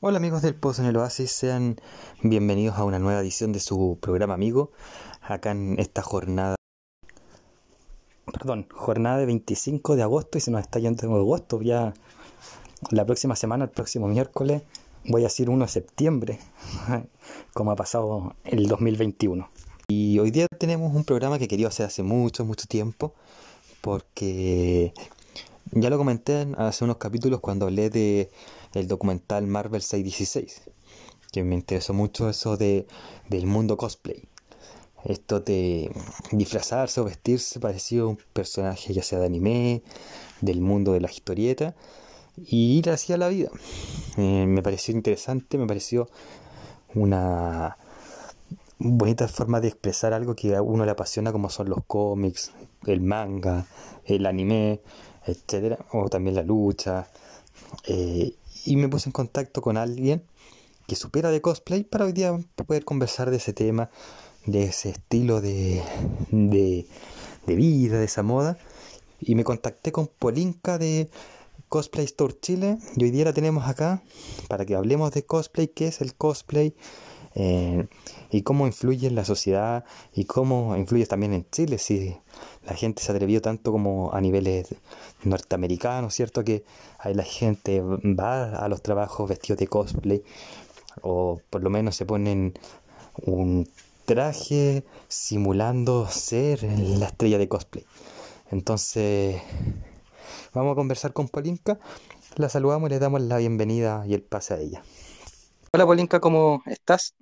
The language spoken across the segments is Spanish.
Hola amigos del Pozo en el Oasis, sean bienvenidos a una nueva edición de su programa amigo, acá en esta jornada, perdón, jornada de 25 de agosto y se nos está yendo en agosto, ya la próxima semana, el próximo miércoles, voy a decir 1 de septiembre, como ha pasado el 2021. Y hoy día tenemos un programa que quería hacer hace mucho, mucho tiempo, porque ya lo comenté hace unos capítulos cuando hablé de el documental Marvel 616, que me interesó mucho eso de, del mundo cosplay. Esto de disfrazarse o vestirse parecido a un personaje ya sea de anime, del mundo de la historieta, y ir hacia la vida. Eh, me pareció interesante, me pareció una bonita forma de expresar algo que a uno le apasiona como son los cómics, el manga, el anime, etcétera, o también la lucha. Eh, y me puse en contacto con alguien que supera de cosplay para hoy día poder conversar de ese tema, de ese estilo de, de, de vida, de esa moda. Y me contacté con Polinka de Cosplay Store Chile y hoy día la tenemos acá para que hablemos de cosplay, qué es el cosplay eh, y cómo influye en la sociedad y cómo influye también en Chile, si la gente se atrevió tanto como a niveles norteamericanos, ¿cierto? Que ahí la gente va a los trabajos vestidos de cosplay o por lo menos se ponen un traje simulando ser la estrella de cosplay. Entonces, vamos a conversar con Polinka. La saludamos y le damos la bienvenida y el pase a ella. Hola Polinka, ¿cómo estás?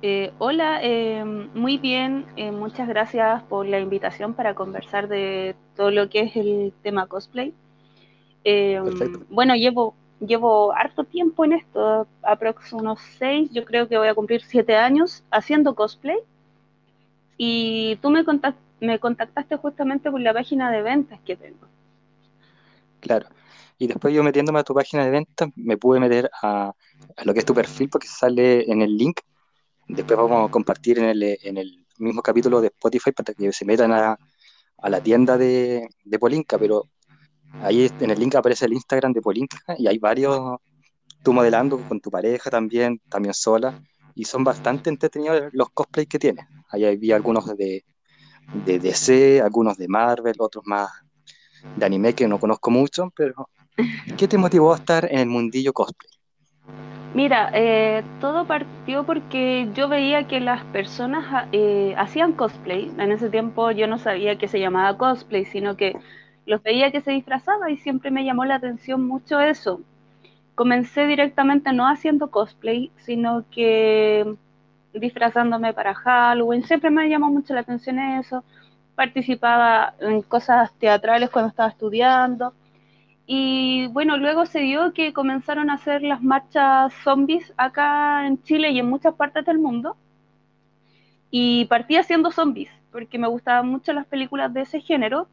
Eh, hola, eh, muy bien, eh, muchas gracias por la invitación para conversar de todo lo que es el tema cosplay. bueno, llevo, llevo harto tiempo en esto, aproximadamente unos seis, yo creo que voy a cumplir siete años haciendo cosplay. Y tú me, me contactaste justamente por la página de ventas que tengo. Claro. Y después yo metiéndome a tu página de ventas, me pude meter a, a lo que es tu perfil porque sale en el link Después vamos a compartir en el, en el mismo capítulo de Spotify para que se metan a, a la tienda de, de, Polinka, pero ahí en el link aparece el Instagram de Polinka y hay varios, tú modelando con tu pareja también, también sola, y son bastante entretenidos los cosplays que tienes. Ahí había algunos de, de DC, algunos de Marvel, otros más de anime que no conozco mucho, pero ¿qué te motivó a estar en el mundillo cosplay? Mira, eh, todo partió porque yo veía que las personas eh, hacían cosplay. En ese tiempo yo no sabía que se llamaba cosplay, sino que los veía que se disfrazaba y siempre me llamó la atención mucho eso. Comencé directamente no haciendo cosplay, sino que disfrazándome para Halloween. Siempre me llamó mucho la atención eso. Participaba en cosas teatrales cuando estaba estudiando y bueno, luego se dio que comenzaron a hacer las marchas zombies acá en Chile y en muchas partes del mundo. Y partí haciendo zombies, porque me gustaban mucho las películas de ese género.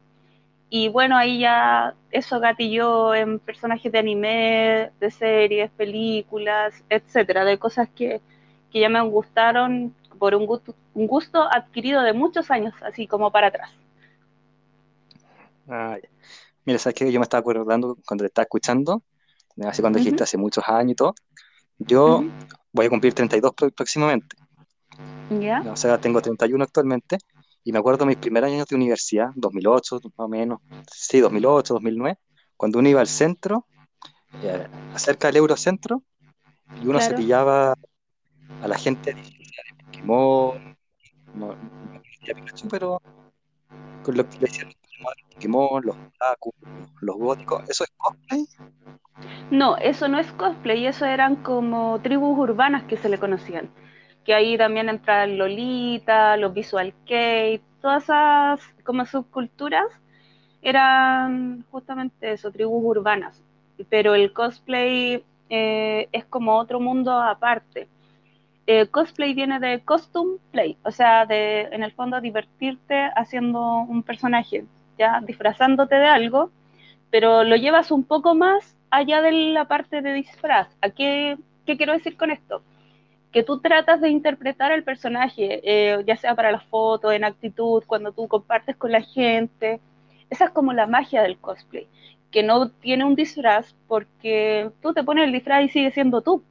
Y bueno, ahí ya eso gatilló en personajes de anime, de series, películas, etcétera, de cosas que, que ya me gustaron por un gusto, un gusto adquirido de muchos años, así como para atrás. Ah, Mira, sabes que yo me estaba acordando cuando te estaba escuchando, así cuando dijiste hace muchos años y todo. Yo voy a cumplir 32 próximamente. ¿Ya? O sea, tengo 31 actualmente. Y me acuerdo de mis primeros años de universidad, 2008 más o menos, sí, 2008, 2009, cuando uno iba al centro, eh, acerca del Eurocentro, y uno se pillaba a la gente de Pokémon, no, no pero con lo que le decían Pokémon, los los góticos, ¿eso es cosplay? No, eso no es cosplay, eso eran como tribus urbanas que se le conocían. Que ahí también entran Lolita, los Visual Kei, todas esas como subculturas eran justamente eso, tribus urbanas. Pero el cosplay eh, es como otro mundo aparte. Eh, cosplay viene de costume play, o sea, de en el fondo divertirte haciendo un personaje ya disfrazándote de algo, pero lo llevas un poco más allá de la parte de disfraz. ¿A qué, quiero decir con esto? Que tú tratas de interpretar el personaje, eh, ya sea para las fotos, en actitud, cuando tú compartes con la gente. Esa es como la magia del cosplay, que no tiene un disfraz porque tú te pones el disfraz y sigue siendo tú.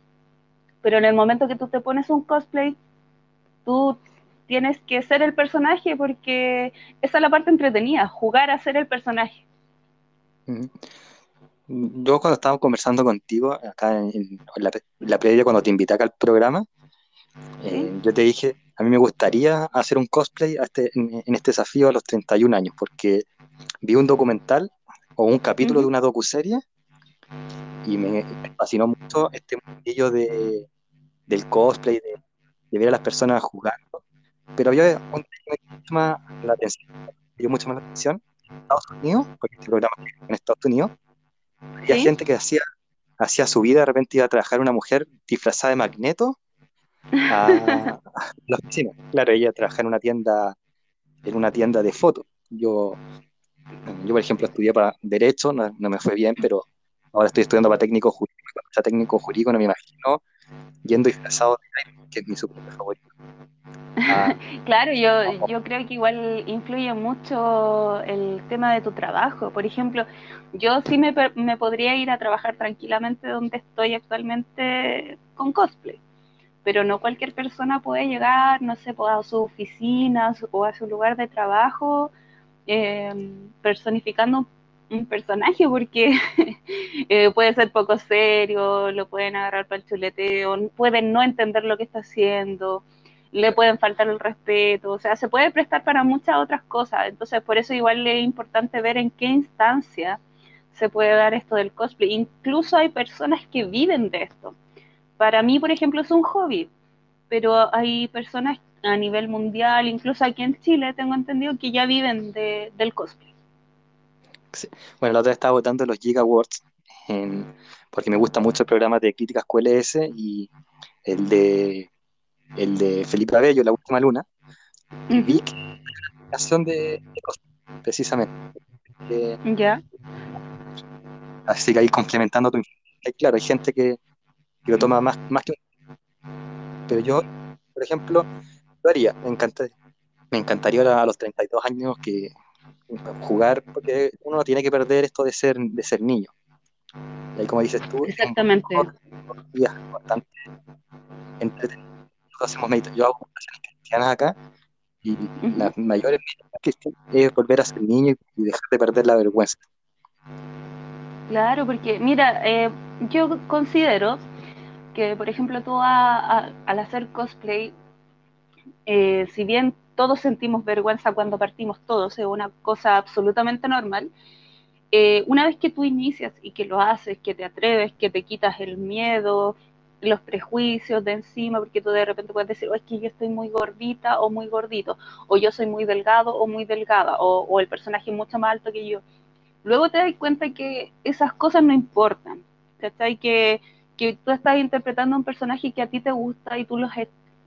Pero en el momento que tú te pones un cosplay, tú tienes que ser el personaje porque esa es la parte entretenida, jugar a ser el personaje. Yo cuando estaba conversando contigo, acá en, la, previa, cuando te invité acá al programa, eh, yo te dije, a mí me gustaría hacer un cosplay este, en, este desafío a los 31 años, porque vi un documental o un capítulo de una docuserie y me, fascinó mucho este mundillo de, del cosplay, de, de, ver a las personas jugando. Pero había un tema que me dio más la atención, dio mucho más la atención en Estados Unidos, porque este programa en Estados Unidos, había gente que hacía, hacía su vida, de repente iba a trabajar una mujer disfrazada de magneto a, la oficina. Claro, ella trabajaba en una tienda, en una tienda de fotos. Yo, yo, por ejemplo, estudié para Derecho, no, me fue bien, pero ahora estoy estudiando para técnico jurídico. Sea técnico jurídico no me imagino yendo disfrazado de que es mi super favorito. Ah, claro, yo, yo creo que igual influye mucho el tema de tu trabajo. Por ejemplo, yo sí me, me podría ir a trabajar tranquilamente donde estoy actualmente con cosplay, pero no cualquier persona puede llegar, no sé, pues, a su oficina o a su lugar de trabajo em, personificando un personaje porque eh, puede ser poco serio, lo pueden agarrar para el chuleteo, pueden no entender lo que está haciendo, le pueden faltar el respeto, o sea, se puede prestar para muchas otras cosas. Entonces, por eso igual es importante ver en qué instancia se puede dar esto del cosplay. Incluso hay personas que viven de esto. Para mí, por ejemplo, es un hobby, pero hay personas a nivel mundial, incluso aquí en Chile, tengo entendido que ya viven del cosplay. Bueno, la otra vez estaba votando los Giga Awards, porque me gusta mucho el programa de críticas QLS y el de el de Felipe Abello, La Última Luna, y vi que la canción de, de precisamente. ya. Así que ahí complementando tu claro, hay gente que, que, lo toma más, más que un... Pero yo, por ejemplo, lo haría, me encantaría, me encantaría a los 32 años que jugar, porque uno no tiene que perder esto de ser, de ser niño. Y ahí, como dices tú, Exactamente. Es bastante entretenido hacemos Yo hago meditaciones cristianas acá y las mayores cristianas es volver a ser niño y dejar de perder la vergüenza. Claro, porque mira, eh, yo considero que, por ejemplo, tú al hacer cosplay, eh, si bien todos sentimos vergüenza cuando partimos todos, es una cosa absolutamente normal, eh, una vez que tú inicias y que lo haces, que te atreves, que te quitas el miedo, los prejuicios de encima, porque tú de repente puedes decir, oh, es que yo estoy muy gordita o muy gordito, o yo soy muy delgado o muy delgada, o, el personaje es mucho más alto que yo. Luego te das cuenta que esas cosas no importan, ¿cachai? Que, que tú estás interpretando un personaje que a ti te gusta y tú,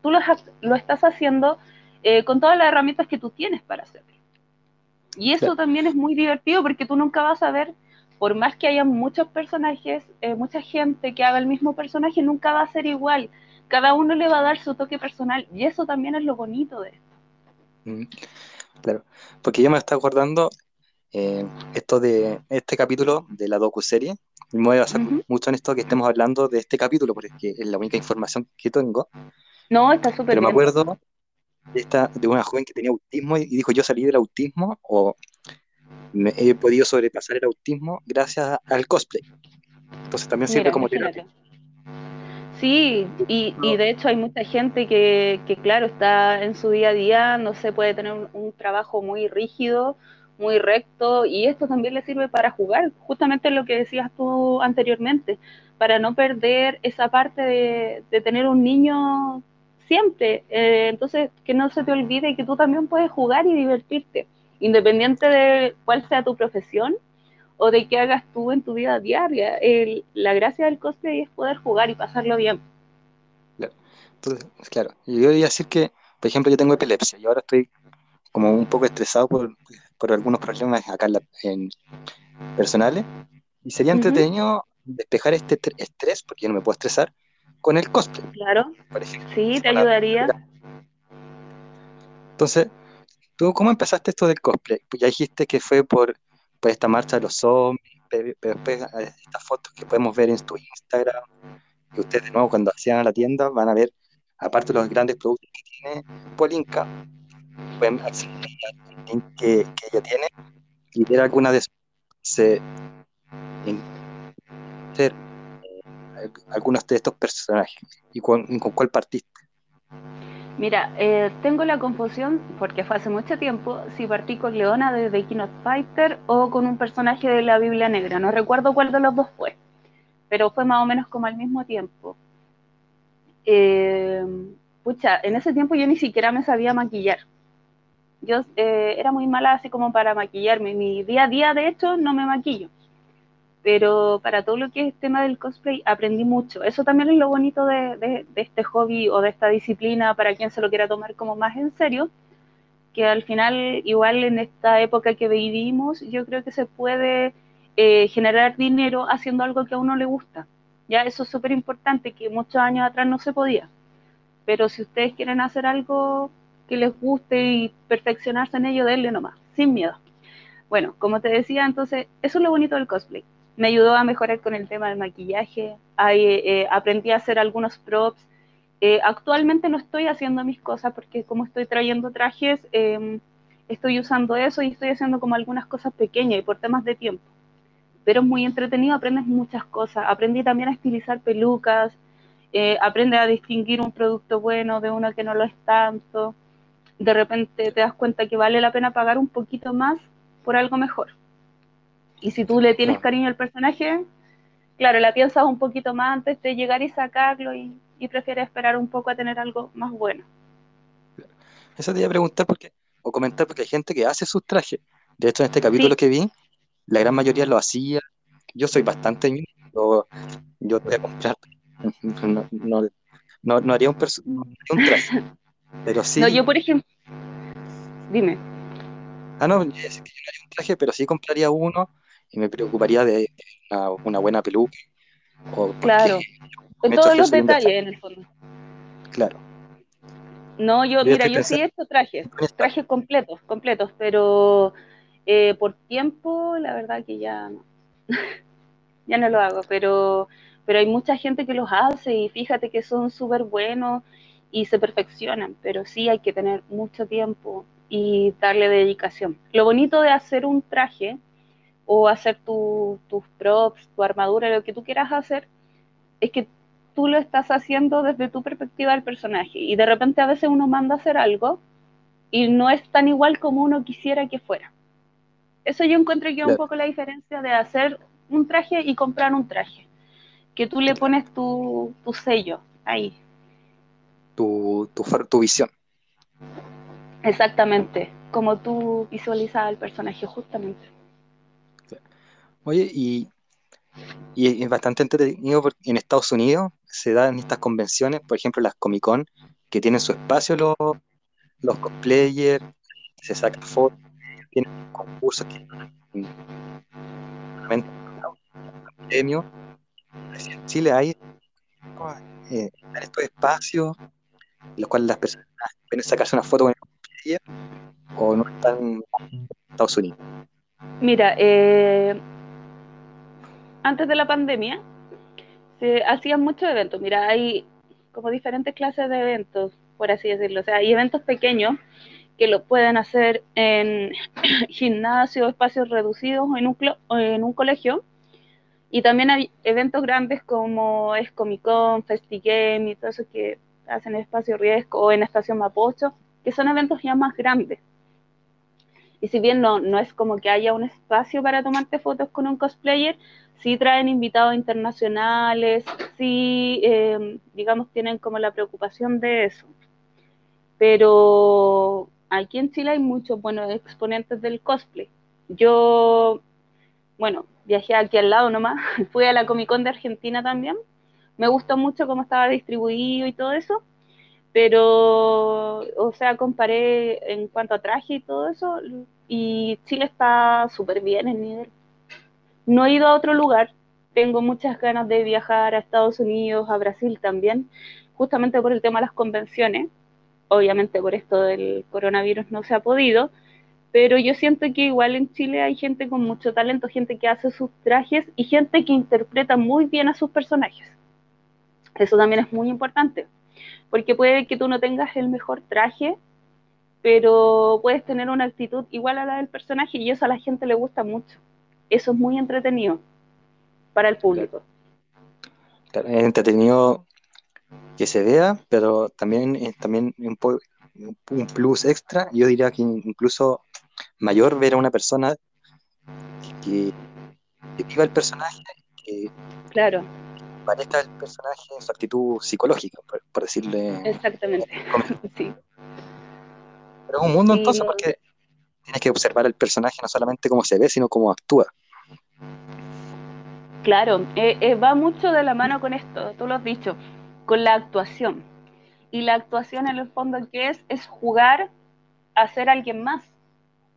tú lo estás haciendo eh, con todas las herramientas que tú tienes para hacerlo. Y eso también es muy divertido porque tú nunca vas a ver por más que haya muchos personajes, eh, mucha gente que haga el mismo personaje, nunca va a ser igual. Cada uno le va a dar su toque personal y eso también es lo bonito de esto. Mm, claro, porque yo me estoy acordando eh, esto de este capítulo de la docu-serie. Me voy a basar mucho en esto que estemos hablando de este capítulo, porque es la única información que tengo. No, está súper Pero me acuerdo de, esta, de una joven que tenía autismo y dijo, yo salí del autismo o he podido sobrepasar el autismo gracias al cosplay. Entonces también sirve como terapia. Sí, y, y, de hecho hay mucha gente que, que, claro, está en su día a día, no sé, puede tener un, trabajo muy rígido, muy recto, y esto también le sirve para jugar, justamente lo que decías tú anteriormente, para no perder esa parte de, de tener un niño siempre. Eh, entonces, que no se te olvide que tú también puedes jugar y divertirte independiente de cuál sea tu profesión o de qué hagas tú en tu vida diaria. la gracia del cosplay es poder jugar y pasarlo bien. Claro. Entonces, claro, yo a decir que, por ejemplo, yo tengo epilepsia y ahora estoy como un poco estresado por, algunos problemas acá en, personales y sería entretenido despejar este estrés, porque yo no me puedo estresar, con el cosplay. Claro. sí, te ayudaría. Entonces, ¿Tú cómo empezaste esto del cosplay? Pues ya dijiste que fue por, esta marcha de los zombies, pero después estas fotos que podemos ver en tu Instagram, y ustedes de nuevo cuando accedan a la tienda van a ver, aparte de los grandes productos que tiene Polinka, pueden acceder al link que, que ella tiene y ver alguna de se, ser algunos de estos personajes y con, con cuál partiste. Mira, eh, tengo la confusión, porque fue hace mucho tiempo, si partí con Leona de The Fighter o con un personaje de la Biblia Negra. No recuerdo cuál de los dos fue, pero fue más o menos como al mismo tiempo. Eh, pucha, en ese tiempo yo ni siquiera me sabía maquillar. Yo eh, era muy mala así como para maquillarme. Mi día a día, de hecho, no me maquillo pero para todo lo que es tema del cosplay aprendí mucho. Eso también es lo bonito de, este hobby o de esta disciplina para quien se lo quiera tomar como más en serio, que al final, igual en esta época que vivimos, yo creo que se puede eh, generar dinero haciendo algo que a uno le gusta. Ya eso es súper importante, que muchos años atrás no se podía. Pero si ustedes quieren hacer algo que les guste y perfeccionarse en ello, denle nomás, sin miedo. Bueno, como te decía, entonces, eso es lo bonito del cosplay me ayudó a mejorar con el tema del maquillaje, eh, aprendí a hacer algunos props. Eh, actualmente no estoy haciendo mis cosas porque como estoy trayendo trajes, em, estoy usando eso y estoy haciendo como algunas cosas pequeñas y por temas de tiempo. Pero es muy entretenido, aprendes muchas cosas. Aprendí también a estilizar pelucas, eh, aprende a distinguir un producto bueno de uno que no lo es tanto. De repente te das cuenta que vale la pena pagar un poquito más por algo mejor. Y si tú le tienes cariño al personaje, claro, la piensas un poquito más antes de llegar y sacarlo y, prefieres esperar un poco a tener algo más bueno. Eso te iba a preguntar porque, o comentar porque hay gente que hace sus trajes. De hecho, en este capítulo que vi, la gran mayoría lo hacía. Yo soy bastante yo, yo voy a comprar. No, no, haría un, un traje. Pero sí. No, yo por ejemplo. Dime. Ah, no, yo no haría un traje, pero sí compraría uno y me preocuparía de una, buena peluca. claro, con todos los detalles en el fondo. Claro. No, yo, mira, yo sí he hecho trajes, trajes completos, completos, pero eh, por tiempo, la verdad que ya no. ya no lo hago, pero, pero hay mucha gente que los hace y fíjate que son súper buenos y se perfeccionan, pero sí hay que tener mucho tiempo y darle dedicación. Lo bonito de hacer un traje o hacer tus props, tu armadura, lo que tú quieras hacer, es que tú lo estás haciendo desde tu perspectiva del personaje. Y de repente a veces uno manda a hacer algo y no es tan igual como uno quisiera que fuera. Eso yo encuentro que es un poco la diferencia de hacer un traje y comprar un traje. Que tú le pones tu, sello ahí. Tu, tu visión. Exactamente, como tú visualizas al personaje justamente. Oye, y, es bastante entretenido porque en Estados Unidos se dan estas convenciones, por ejemplo las Comic Con, que tienen su espacio los, los cosplayers, se sacan fotos, tienen concursos que premios. En Chile hay eh, estos espacios en los cuales las personas pueden sacarse una foto con el cosplayer o no están en Estados Unidos. Mira, eh, antes de la pandemia, se hacían muchos eventos. Mira, hay como diferentes clases de eventos, por así decirlo. O sea, hay eventos pequeños que lo pueden hacer en gimnasio, espacios reducidos o en un, en un colegio. Y también hay eventos grandes como es Comic Con, FestiGame y todo eso que hacen en Espacio Riesgo o en Estación Mapocho, que son eventos ya más grandes. Y si bien no, no es como que haya un espacio para tomarte fotos con un cosplayer, sí traen invitados internacionales, sí, em, digamos, tienen como la preocupación de eso. Pero aquí en Chile hay muchos buenos exponentes del cosplay. Yo, bueno, viajé aquí al lado nomás, fui a la Comic Con de Argentina también. Me gustó mucho cómo estaba distribuido y todo eso, pero, o sea, comparé en cuanto a traje y todo eso, y Chile está súper bien en nivel. No he ido a otro lugar, tengo muchas ganas de viajar a Estados Unidos, a Brasil también, justamente por el tema de las convenciones. Obviamente por esto del coronavirus no se ha podido, pero yo siento que igual en Chile hay gente con mucho talento, gente que hace sus trajes y gente que interpreta muy bien a sus personajes. Eso también es muy importante, porque puede que tú no tengas el mejor traje, pero puedes tener una actitud igual a la del personaje y eso a la gente le gusta mucho. Eso es muy entretenido para el público. Es entretenido que se vea, pero también es también un, un plus extra. Yo diría que incluso mayor ver a una persona que, viva el personaje, que claro. parezca el personaje en su actitud psicológica, por, decirle. Exactamente. sí. Pero es un mundo entonces porque tienes que observar el personaje no solamente cómo se ve, sino cómo actúa. Claro, eh, eh, va mucho de la mano con esto, tú lo has dicho, con la actuación. Y la actuación en el fondo, ¿qué es? Es jugar a ser alguien más.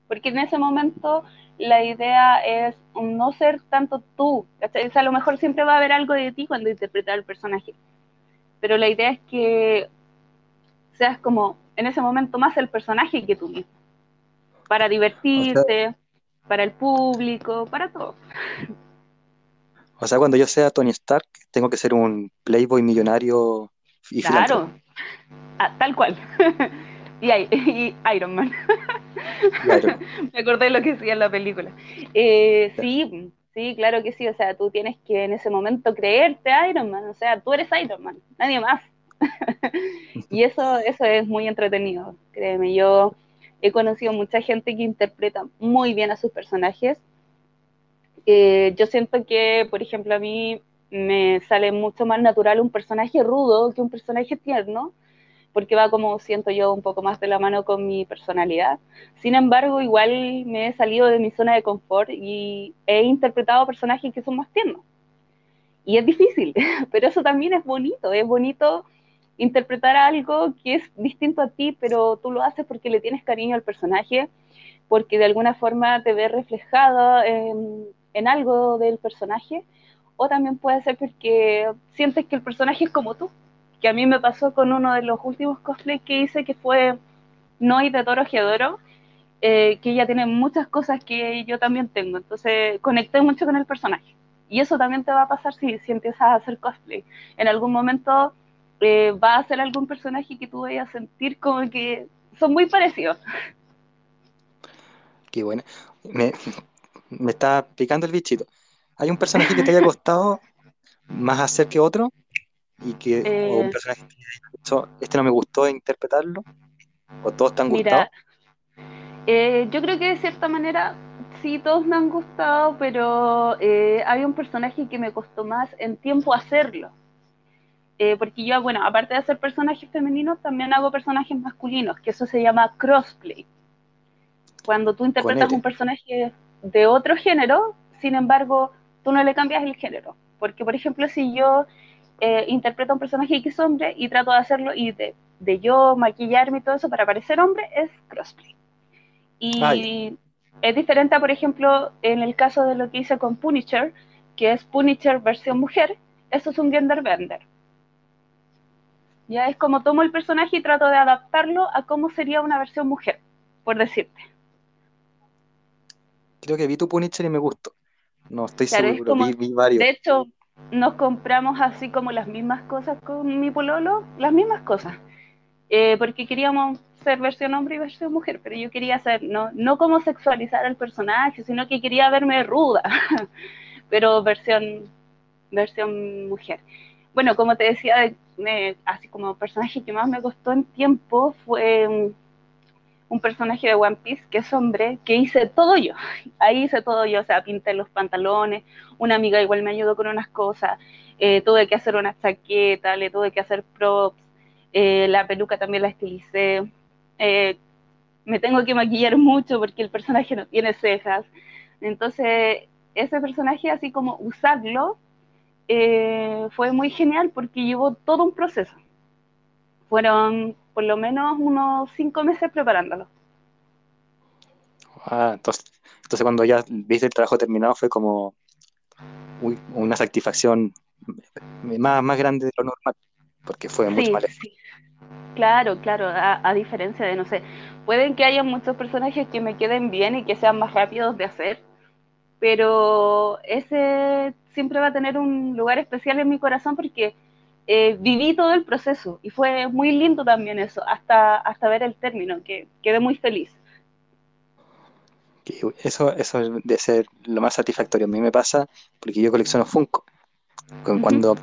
Porque en ese momento la idea es no ser tanto tú. O sea, a lo mejor siempre va a haber algo de ti cuando interpretas el personaje. Pero la idea es que seas como en ese momento más el personaje que tú mismo. Para divertirte, para el público, para todo. O sea, cuando yo sea Tony Stark, tengo que ser un playboy millonario y Claro, ah, tal cual. y, Iron Man. Me acordé de lo que decía en la película. Eh, sí, sí, claro que sí. O sea, tú tienes que en ese momento creerte Iron Man. O sea, tú eres Iron Man, nadie más. y eso, eso es muy entretenido, créeme. Yo he conocido mucha gente que interpreta muy bien a sus personajes eh, yo siento que, por ejemplo, a mí me sale mucho más natural un personaje rudo que un personaje tierno, porque va como siento yo un poco más de la mano con mi personalidad. Sin embargo, igual me he salido de mi zona de confort y he interpretado personajes que son más tiernos. Y es difícil, pero eso también es bonito, es bonito interpretar algo que es distinto a ti, pero tú lo haces porque le tienes cariño al personaje, porque de alguna forma te ves reflejado en, en algo del personaje, o también puede ser porque sientes que el personaje es como tú, que a mí me pasó con uno de los últimos cosplays que hice, que fue Noi de Toro Geodoro, eh, que ella tiene muchas cosas que yo también tengo, entonces conecté mucho con el personaje. Y eso también te va a pasar si, si empiezas a hacer cosplay. En algún momento eh, va a ser algún personaje que tú vayas a sentir como que son muy parecidos. Qué bueno. Me, me está picando el bichito. ¿Hay un personaje que te haya costado más hacer que otro? Y que, o un eh. personaje que dicho, este no me gustó interpretarlo, o todos te han gustado. Eh, yo creo que de cierta manera sí, todos me han gustado, pero eh, hay un personaje que me costó más en tiempo hacerlo. porque yo, bueno, aparte de hacer personajes femeninos, también hago personajes masculinos, que eso se llama crossplay. Cuando tú interpretas un personaje de otro género, sin embargo, tú no le cambias el género. Porque, por ejemplo, si yo eh, interpreto a un personaje que es hombre y trato de hacerlo y de, yo maquillarme y todo eso para parecer hombre, es crossplay. Y es diferente por ejemplo, en el caso de lo que hice con Punisher, que es Punisher versión mujer, eso es un gender bender. Ya es como tomo el personaje y trato de adaptarlo a cómo sería una versión mujer, por decirte creo que vi tu Punisher y me gustó. No estoy seguro, vi, varios. De hecho, nos compramos así como las mismas cosas con mi pololo, las mismas cosas. Eh, porque queríamos ser versión hombre y versión mujer, pero yo quería ser, no, no como sexualizar al personaje, sino que quería verme ruda, pero versión, versión mujer. Bueno, como te decía, así como personaje que más me costó en tiempo fue un personaje de One Piece que es hombre, que hice todo yo. Ahí hice todo yo, o sea, pinté los pantalones, una amiga igual me ayudó con unas cosas, eh, tuve que hacer una chaqueta, le tuve que hacer props, eh, la peluca también la estilicé. Eh, me tengo que maquillar mucho porque el personaje no tiene cejas. Entonces, ese personaje, así como usarlo, fue muy genial porque llevó todo un proceso. Fueron por lo menos unos cinco meses preparándolo. Ah, entonces, entonces cuando ya viste el trabajo terminado fue como una satisfacción más, más grande de lo normal, porque fue mucho más Claro, claro, a, diferencia de, no sé, pueden que haya muchos personajes que me queden bien y que sean más rápidos de hacer, pero ese siempre va a tener un lugar especial en mi corazón porque eh, viví todo el proceso y fue muy lindo también eso, hasta, hasta ver el término, que quedé muy feliz. Eso, eso debe ser lo más satisfactorio. A mí me pasa porque yo colecciono Funko. Cuando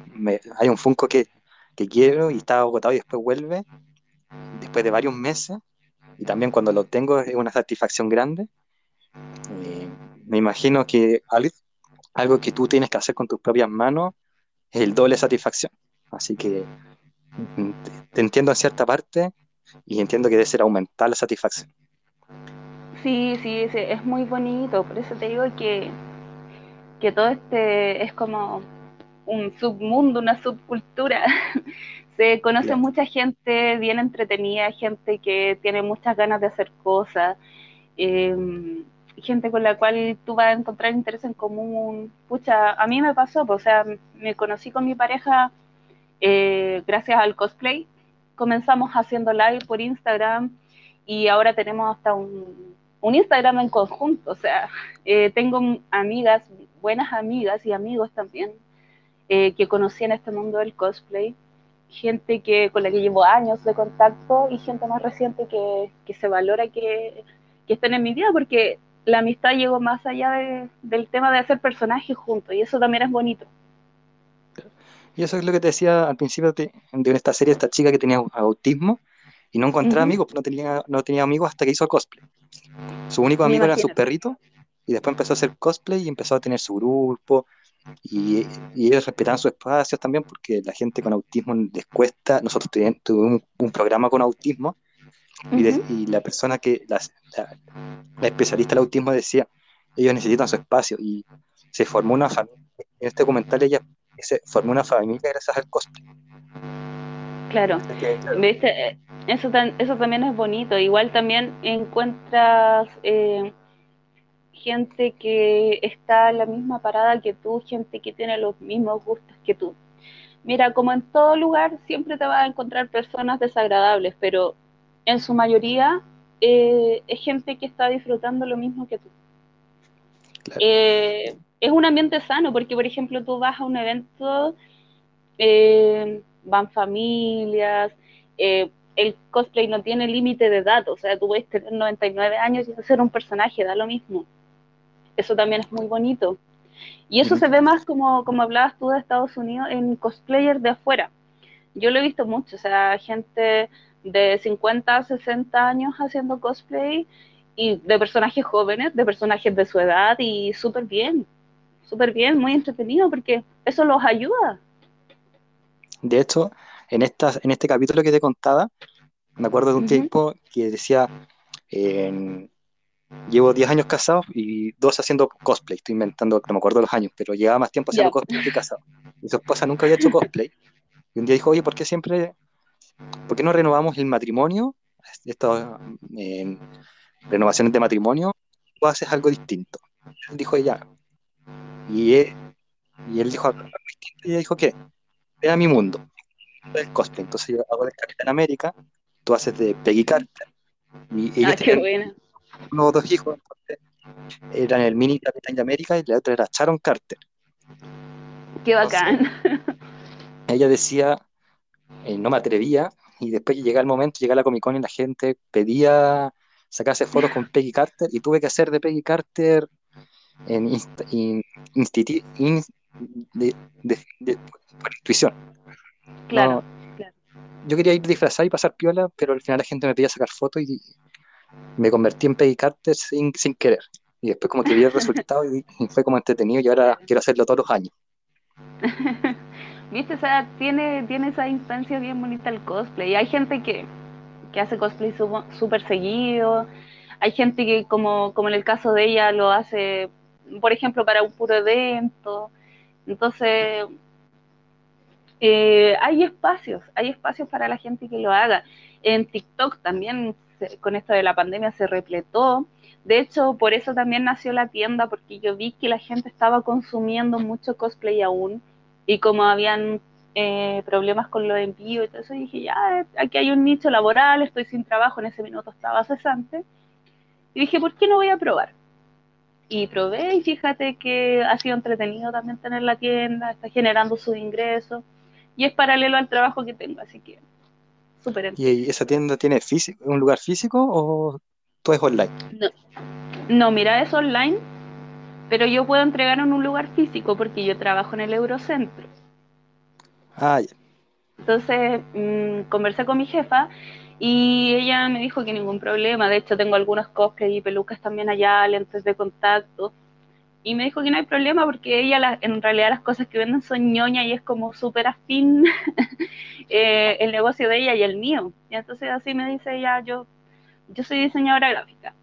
hay un Funko que, quiero y está agotado y después vuelve, después de varios meses, y también cuando lo tengo es una satisfacción grande. Eh, me imagino que algo, que tú tienes que hacer con tus propias manos es el doble satisfacción. Así que mm, te entiendo en cierta parte y entiendo que debe ser aumentar la satisfacción. Sí, sí, sí, es muy bonito, por eso te digo que, que todo este es como un submundo, una subcultura. Se conoce mucha gente bien entretenida, gente que tiene muchas ganas de hacer cosas, em, gente con la cual tú vas a encontrar interés en común. Pucha, a mí me pasó, pues, o sea, me conocí con mi pareja eh, gracias al cosplay. Comenzamos haciendo live por Instagram y ahora tenemos hasta un, Instagram en conjunto. O sea, eh, tengo amigas, buenas amigas y amigos también eh, que conocí en este mundo del cosplay, gente que, con la que llevo años de contacto y gente más reciente que, que se valora que, que, estén en mi vida, porque la amistad llegó más allá del tema de hacer personajes juntos y eso también es bonito. Y eso es lo que te decía al principio de, esta serie, esta chica que tenía autismo y no encontraba amigos, no tenía, no tenía amigos hasta que hizo cosplay. Su único amigo era su perrito y después empezó a hacer cosplay y empezó a tener su grupo y, ellos respetaban sus espacios también porque la gente con autismo les cuesta, nosotros tuvimos un, programa con autismo y, la persona que, la, especialista del autismo decía, ellos necesitan su espacio y se formó una familia, en este documental ella se formó una familia gracias al cosplay. Claro, ¿viste? Eso, eso también es bonito, igual también encuentras... Eh, gente que está en la misma parada que tú, gente que tiene los mismos gustos que tú. Mira, como en todo lugar, siempre te vas a encontrar personas desagradables, pero en su mayoría eh, es gente que está disfrutando lo mismo que tú. Eh, es un ambiente sano, porque por ejemplo tú vas a un evento, eh, van familias, el cosplay no tiene límite de edad, o sea, tú puedes tener 99 años y hacer un personaje, da lo mismo. Eso también es muy bonito. Y eso se ve más como, como hablabas tú de Estados Unidos en cosplayers de afuera. Yo lo he visto mucho, o sea, gente de 50, 60 años haciendo cosplay y de personajes jóvenes, de personajes de su edad y súper bien, súper bien, muy entretenido porque eso los ayuda. De hecho, en, esta, en este capítulo que te contaba, me acuerdo de un tiempo que decía, Llevo 10 años casado y dos haciendo cosplay. Estoy inventando, no me acuerdo los años, pero llevaba más tiempo haciendo cosplay que casado. Y su esposa nunca había hecho cosplay. Y un día dijo, oye, ¿por qué siempre, por qué no renovamos el matrimonio? Estas renovaciones de matrimonio, tú haces algo distinto. Dijo, ella. Y él, y él dijo, y ella dijo, ¿qué? Era mi mundo. El cosplay. Entonces yo hago de Capitán América, tú haces de Peggy Carter. Y ella ah, qué buena unos dos hijos, eran el mini Capitán de América y la otra era Sharon Carter. Qué bacán. ella decía, eh, no me atrevía, y después que llega el momento, llega la Comic Con y la gente pedía sacarse fotos con Peggy Carter, y tuve que hacer de Peggy Carter en por intuición. Claro, Yo quería ir disfrazado y pasar piola, pero al final la gente me pedía sacar fotos y me convertí en Peggy Carter sin, sin querer. Y después como que vi el resultado y, fue como entretenido y ahora quiero hacerlo todos los años. Viste, o sea, tiene, tiene esa instancia bien bonita el cosplay. Hay gente que, que hace cosplay súper seguido. Hay gente que, como, como en el caso de ella, lo hace, por ejemplo, para un puro evento. Entonces, eh, hay espacios, hay espacios para la gente que lo haga. En TikTok también con esto de la pandemia se repletó. De hecho, por eso también nació la tienda, porque yo vi que la gente estaba consumiendo mucho cosplay aún. Y como habían eh, problemas con los envíos y todo eso. Dije, ya, aquí hay un nicho laboral, estoy sin trabajo, en ese minuto estaba cesante. Y dije, ¿por qué no voy a probar? Y probé y fíjate que ha sido entretenido también tener la tienda, está generando sus ingresos y es paralelo al trabajo que tengo, así que súper ¿Y esa tienda tiene físico, un lugar físico o todo es online? No, no, mira, es online, pero yo puedo entregar en un lugar físico porque yo trabajo en el Eurocentro. Ah, Entonces mm, conversé con mi jefa y ella me dijo que ningún problema. De hecho, tengo algunos cosplays y pelucas también allá, lentes de contacto. Y me dijo que no hay problema porque ella, en realidad, las cosas que venden son ñoña y es como súper afín eh, el negocio de ella y el mío. Y entonces, así me dice ella: Yo, yo soy diseñadora gráfica.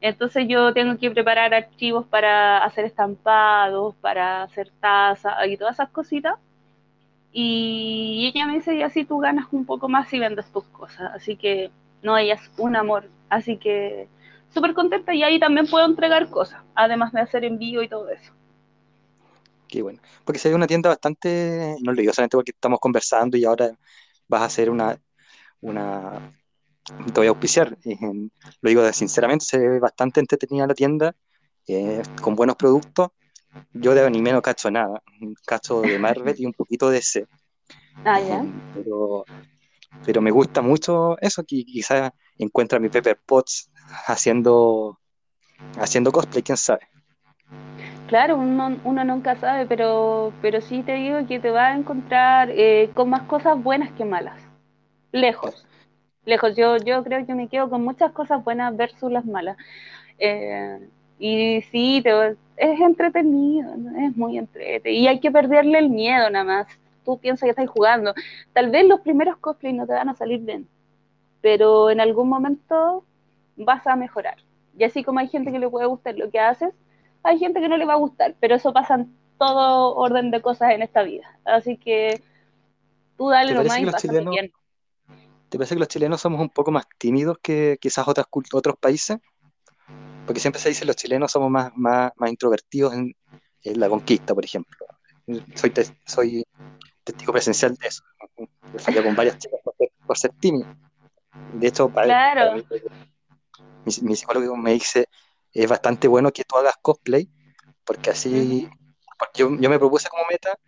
Entonces, yo tengo que preparar archivos para hacer estampados, para hacer tazas y todas esas cositas y ella me dice, y así tú ganas un poco más y vendes tus cosas. Así que, no, ella es un amor. Así que, súper contenta y ahí también puedo entregar cosas, además de hacer envío y todo eso. Qué bueno. Porque se ve una tienda bastante, no lo digo solamente porque estamos conversando y ahora vas a hacer una, una, te voy a auspiciar. lo digo sinceramente, se ve bastante entretenida la tienda, eh, con buenos productos yo de anime no cacho nada, cacho de Marvel y un poquito de C. Ah, ya. Pero, pero me gusta mucho eso, que quizás encuentra a mi Pepper Potts haciendo, haciendo cosplay, quién sabe. Claro, uno, uno, nunca sabe, pero, pero sí te digo que te va a encontrar eh, con más cosas buenas que malas. Lejos. Lejos. Yo, yo creo que me quedo con muchas cosas buenas versus las malas. Eh, y sí, te, es entretenido, es muy entretenido. Y hay que perderle el miedo nada más. Tú piensas que estás jugando. Tal vez los primeros cosplays no te van a salir bien, pero en algún momento vas a mejorar. Y así como hay gente que le puede gustar lo que haces, hay gente que no le va a gustar, pero eso pasa en todo orden de cosas en esta vida. Así que tú dale nomás y bien. ¿Te parece que los chilenos somos un poco más tímidos que quizás otras, otros países? Porque siempre se dice los chilenos somos más, más, más introvertidos en, la conquista, por ejemplo. Soy, soy testigo presencial de eso. He con varias chicas por ser, tímido. De hecho, claro. mi, psicólogo me dice, es bastante bueno que tú hagas cosplay, porque así, yo, yo, me propuse como meta,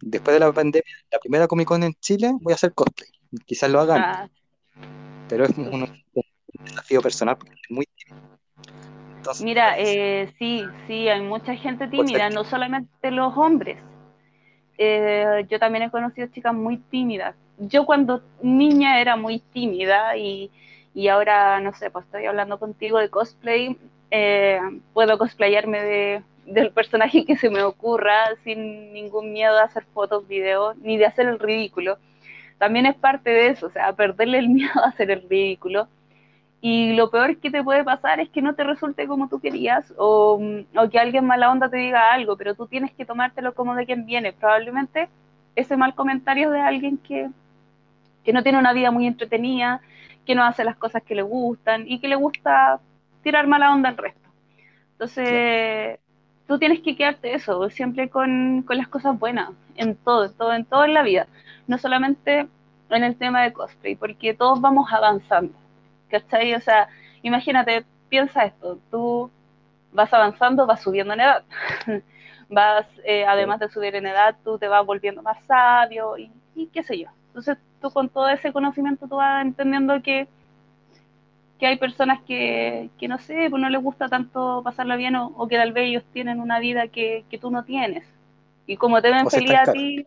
después de la pandemia, la primera Comic Con en Chile, voy a hacer cosplay. Quizás lo hagan, ah. pero es un, desafío personal, porque es muy tímido. Mira, eh, sí, sí, hay mucha gente tímida, no solamente los hombres. Eh, yo también he conocido chicas muy tímidas. Yo cuando niña era muy tímida y, ahora, no sé, pues estoy hablando contigo de cosplay, eh, puedo cosplayarme de, del personaje que se me ocurra sin ningún miedo a hacer fotos, videos, ni de hacer el ridículo. También es parte de eso, o sea, perderle el miedo a hacer el ridículo y lo peor que te puede pasar es que no te resulte como tú querías o, o, que alguien mala onda te diga algo, pero tú tienes que tomártelo como de quien viene. Probablemente ese mal comentario es de alguien que, que no tiene una vida muy entretenida, que no hace las cosas que le gustan y que le gusta tirar mala onda al resto. Entonces, tú tienes que quedarte eso, siempre con, con las cosas buenas, en todo, en todo, en todo en la vida. No solamente en el tema de cosplay, porque todos vamos avanzando ¿cachai? O sea, imagínate, piensa esto, tú vas avanzando, vas subiendo en edad, vas, eh, además de subir en edad, tú te vas volviendo más sabio y, qué sé yo. Entonces tú con todo ese conocimiento tú vas entendiendo que, que hay personas que, que, no sé, pues no les gusta tanto pasarla bien o, que tal vez ellos tienen una vida que, que tú no tienes. Y como te ven feliz a ti,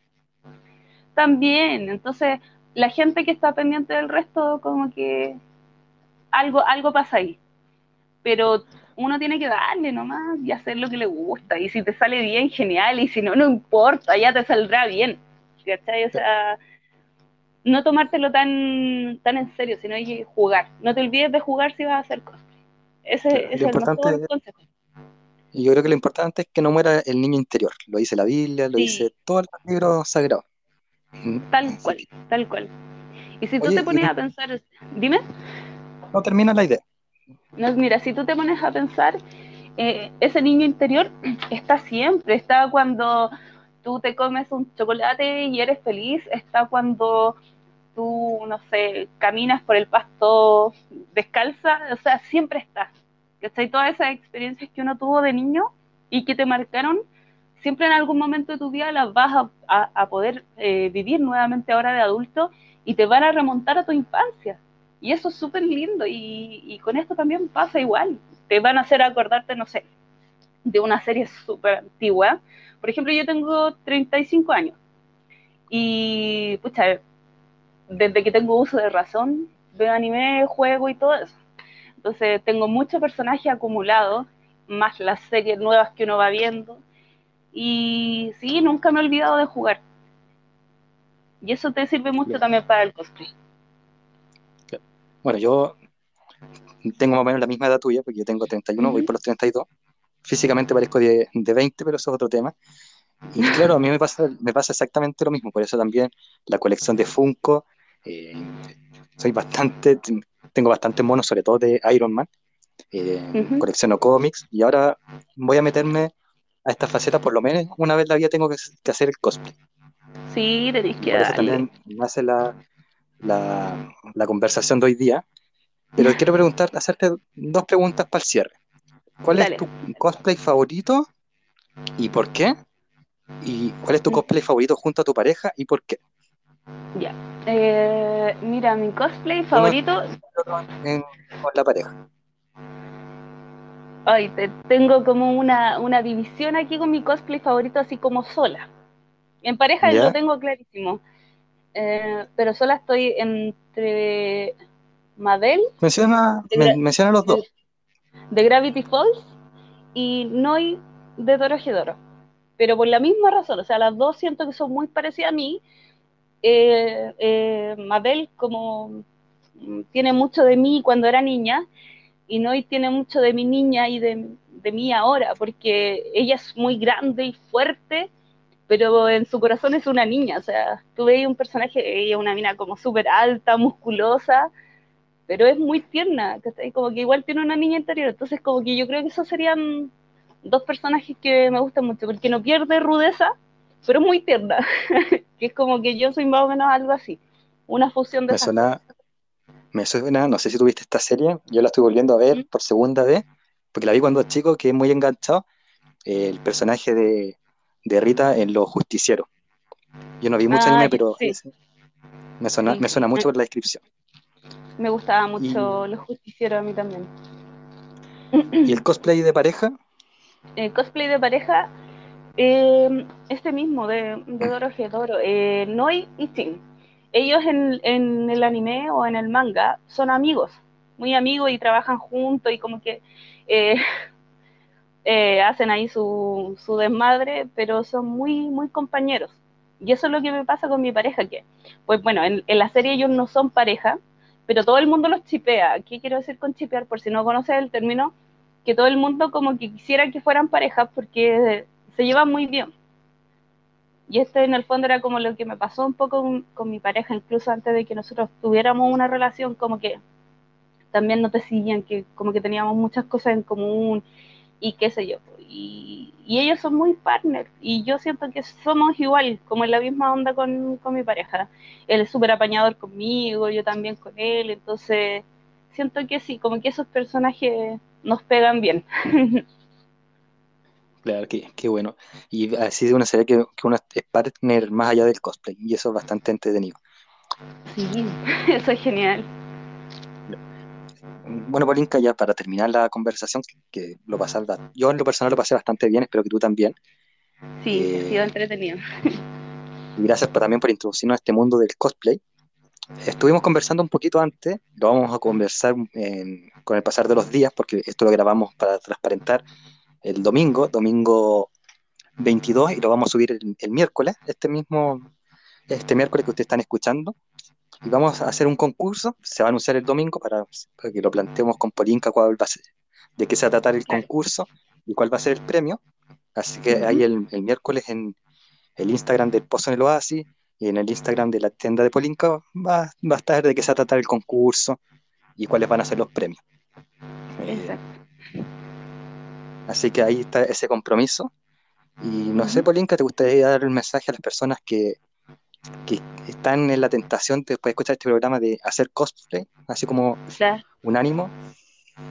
también. Entonces, la gente que está pendiente del resto, como que algo, algo pasa ahí. Pero uno tiene que darle nomás y hacer lo que le gusta. Y si te sale bien, genial. Y si no, no importa, ya te saldrá bien. ¿Cachai? O sea, no tomártelo tan, tan en serio, sino jugar. No te olvides de jugar si vas a hacer cosas. Ese, es el mejor consejo. Y yo creo que lo importante es que no muera el niño interior. Lo dice la Biblia, lo dice todo el libro sagrado. Tal cual, tal cual. Y si tú te pones a pensar, dime no termina la idea. No, mira, si tú te pones a pensar, eh, ese niño interior está siempre, está cuando tú te comes un chocolate y eres feliz está cuando tú, no sé, caminas por el pasto descalza, o sea, siempre está. ¿Cachai? Todas esas experiencias que uno tuvo de niño y que te marcaron, siempre en algún momento de tu vida las vas a, poder eh, vivir nuevamente ahora de adulto y te van a remontar a tu infancia. Y eso es súper lindo y, y, con esto también pasa igual. Te van a hacer acordarte, no sé, de una serie súper antigua. Por ejemplo, yo tengo 35 años y, pucha, desde que tengo uso de razón, veo anime, juego y todo eso. Entonces tengo muchos personajes acumulados, más las series nuevas que uno va viendo. Y sí, nunca me he olvidado de jugar. Y eso te sirve mucho también para el cosplay. Bueno, yo tengo más o menos la misma edad tuya, porque yo tengo 31, voy por los 32. Físicamente parezco de, de 20, pero eso es otro tema. Y claro, a mí me pasa, me pasa exactamente lo mismo, por eso también la colección de Funko, eh, soy bastante, tengo bastante monos, sobre todo de Iron Man, eh, colecciono cómics y ahora voy a meterme a esta faceta, por lo menos una vez la vida tengo que, hacer el cosplay. Sí, tenéis que Por eso también me hace la, la, la, conversación de hoy día. Pero quiero preguntar, hacerte dos preguntas para el cierre. ¿Cuál es tu cosplay favorito y por qué? ¿Y cuál es tu cosplay favorito junto a tu pareja y por qué? Ya. Eh, mira, mi cosplay favorito. con la pareja. Ay, te, tengo como una, una, división aquí con mi cosplay favorito, así como sola. En pareja lo tengo clarísimo. Eh, pero sola estoy entre Mabel. Menciona, menciona los dos. De Gravity Falls y Noi de Doro Pero por la misma razón, o sea, las dos siento que son muy parecidas a mí eh, eh, Mabel como mm, tiene mucho de mí cuando era niña y Noy tiene mucho de mi niña y de, de mí ahora, porque ella es muy grande y fuerte, pero en su corazón es una niña, o sea, tú veis un personaje, ella es una mina como súper alta, musculosa, pero es muy tierna, como que igual tiene una niña interior, entonces como que yo creo que esos serían dos personajes que me gustan mucho, porque no pierde rudeza, pero muy tierna, que es como que yo soy más o menos algo así, una fusión de... Me suena, me suena, no sé si tuviste esta serie, yo la estoy volviendo a ver por segunda vez, porque la vi cuando chico, que es muy enganchado, el personaje de, de, Rita en Los Justicieros. Yo no vi mucho anime, pero me, suena, me suena mucho por la descripción. Me gustaba mucho Los Justicieros a mí también. ¿Y el cosplay de pareja? El cosplay de pareja eh, este mismo de, de Doro Gedoro, eh, Noi y Shin. Ellos en, en, el anime o en el manga son amigos, muy amigos y trabajan juntos y como que eh, eh, hacen ahí su, su, desmadre, pero son muy, muy compañeros. Y eso es lo que me pasa con mi pareja, que, pues bueno, en, la serie ellos no son pareja, pero todo el mundo los chipea. ¿Qué quiero decir con chipear? Por si no conoces el término, que todo el mundo como que quisiera que fueran parejas porque se llevan muy bien. Y esto en el fondo era como lo que me pasó un poco con, mi pareja, incluso antes de que nosotros tuviéramos una relación, como que también no te que como que teníamos muchas cosas en común y qué sé yo. Y, ellos son muy partners y yo siento que somos igual, como en la misma onda con, con mi pareja. Él es súper apañador conmigo, yo también con él, entonces siento que sí, como que esos personajes nos pegan bien. Claro, qué, bueno. Y así de una serie que, que uno es partner más allá del cosplay, y eso es bastante entretenido. Sí, eso es genial. Bueno, Polinka, ya para terminar la conversación, que lo pasé, yo en lo personal lo pasé bastante bien, espero que tú también. Sí, ha sido eh, entretenido. Y gracias también por introducirnos a este mundo del cosplay. Estuvimos conversando un poquito antes, lo vamos a conversar con el pasar de los días, porque esto lo grabamos para transparentar el domingo, domingo 22, y lo vamos a subir el, miércoles, este mismo, este miércoles que ustedes están escuchando. Y vamos a hacer un concurso, se va a anunciar el domingo para, que lo planteemos con Polinka cuál va a ser, de qué se va a tratar el concurso y cuál va a ser el premio. Así que ahí el, miércoles en el Instagram del Pozo en el Oasis y en el Instagram de la tienda de Polinka va, va a estar de qué se va a tratar el concurso y cuáles van a ser los premios. Exacto. Así que ahí está ese compromiso. Y no sé, Polinka, ¿te gustaría dar un mensaje a las personas que, que están en la tentación de después de escuchar este programa de hacer cosplay, así como un ánimo?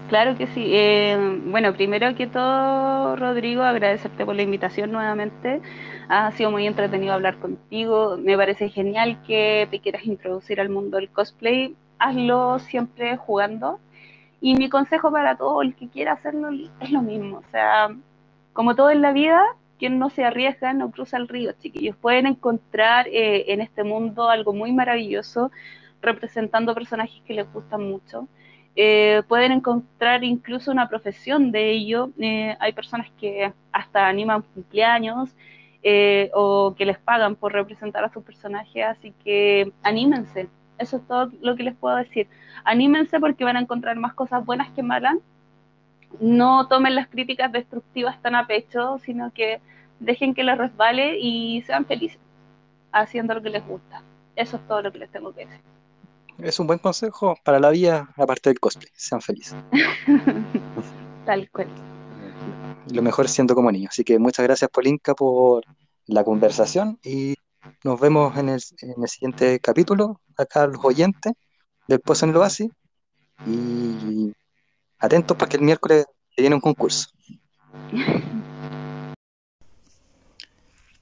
Claro que sí. Eh, bueno, primero que todo, Rodrigo, agradecerte por la invitación nuevamente. Ha sido muy entretenido hablar contigo. Me parece genial que te quieras introducir al mundo del cosplay. Hazlo siempre jugando. Y mi consejo para todo el que quiera hacerlo es lo mismo. O sea, como todo en la vida, quien no se arriesga no cruza el río, chiquillos. Pueden encontrar eh, en este mundo algo muy maravilloso representando personajes que les gustan mucho. Eh, pueden encontrar incluso una profesión de ello. Eh, hay personas que hasta animan cumpleaños eh, o que les pagan por representar a sus personajes, así que anímense. Eso es todo lo que les puedo decir. Anímense porque van a encontrar más cosas buenas que malas. No tomen las críticas destructivas tan a pecho, sino que dejen que les resbale y sean felices haciendo lo que les gusta. Eso es todo lo que les tengo que decir es un buen consejo para la vida, aparte del cosplay. Sean felices. Tal cual. Lo mejor siendo como niños. Así que muchas gracias, Polinka, por la conversación y nos vemos en el, siguiente capítulo, acá los oyentes del Pozo en el Oasis. Y atentos porque el miércoles viene un concurso.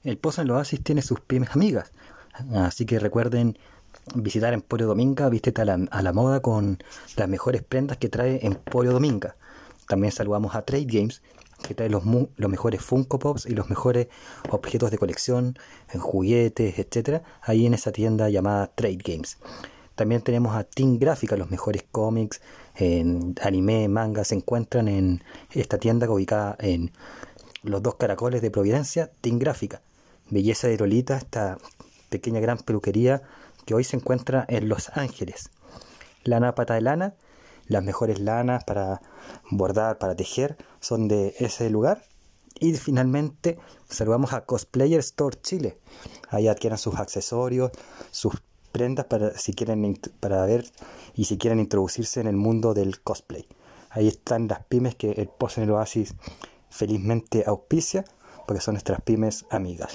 El Pozo en el Oasis tiene sus pymes amigas, así que recuerden visitar Emporio Dominga, vístete a la, moda con las mejores prendas que trae Emporio Dominga. También saludamos a Trade Games, que trae los, los mejores Funko Pops y los mejores objetos de colección, en juguetes, etcétera, ahí en esa tienda llamada Trade Games. También tenemos a Team Gráfica, los mejores cómics, en anime, manga, se encuentran en esta tienda ubicada en los dos caracoles de Providencia, Team Gráfica. Belleza de Lolita, esta pequeña gran peluquería que hoy se encuentra en Los Ángeles. Lana pata de lana, las mejores lanas para bordar, para tejer, son de ese lugar. Y finalmente saludamos a Cosplayer Store Chile. Ahí adquieran sus accesorios, sus prendas para si quieren para ver y si quieren introducirse en el mundo del cosplay. Ahí están las pymes que el Post en el Oasis felizmente auspicia, porque son nuestras pymes amigas.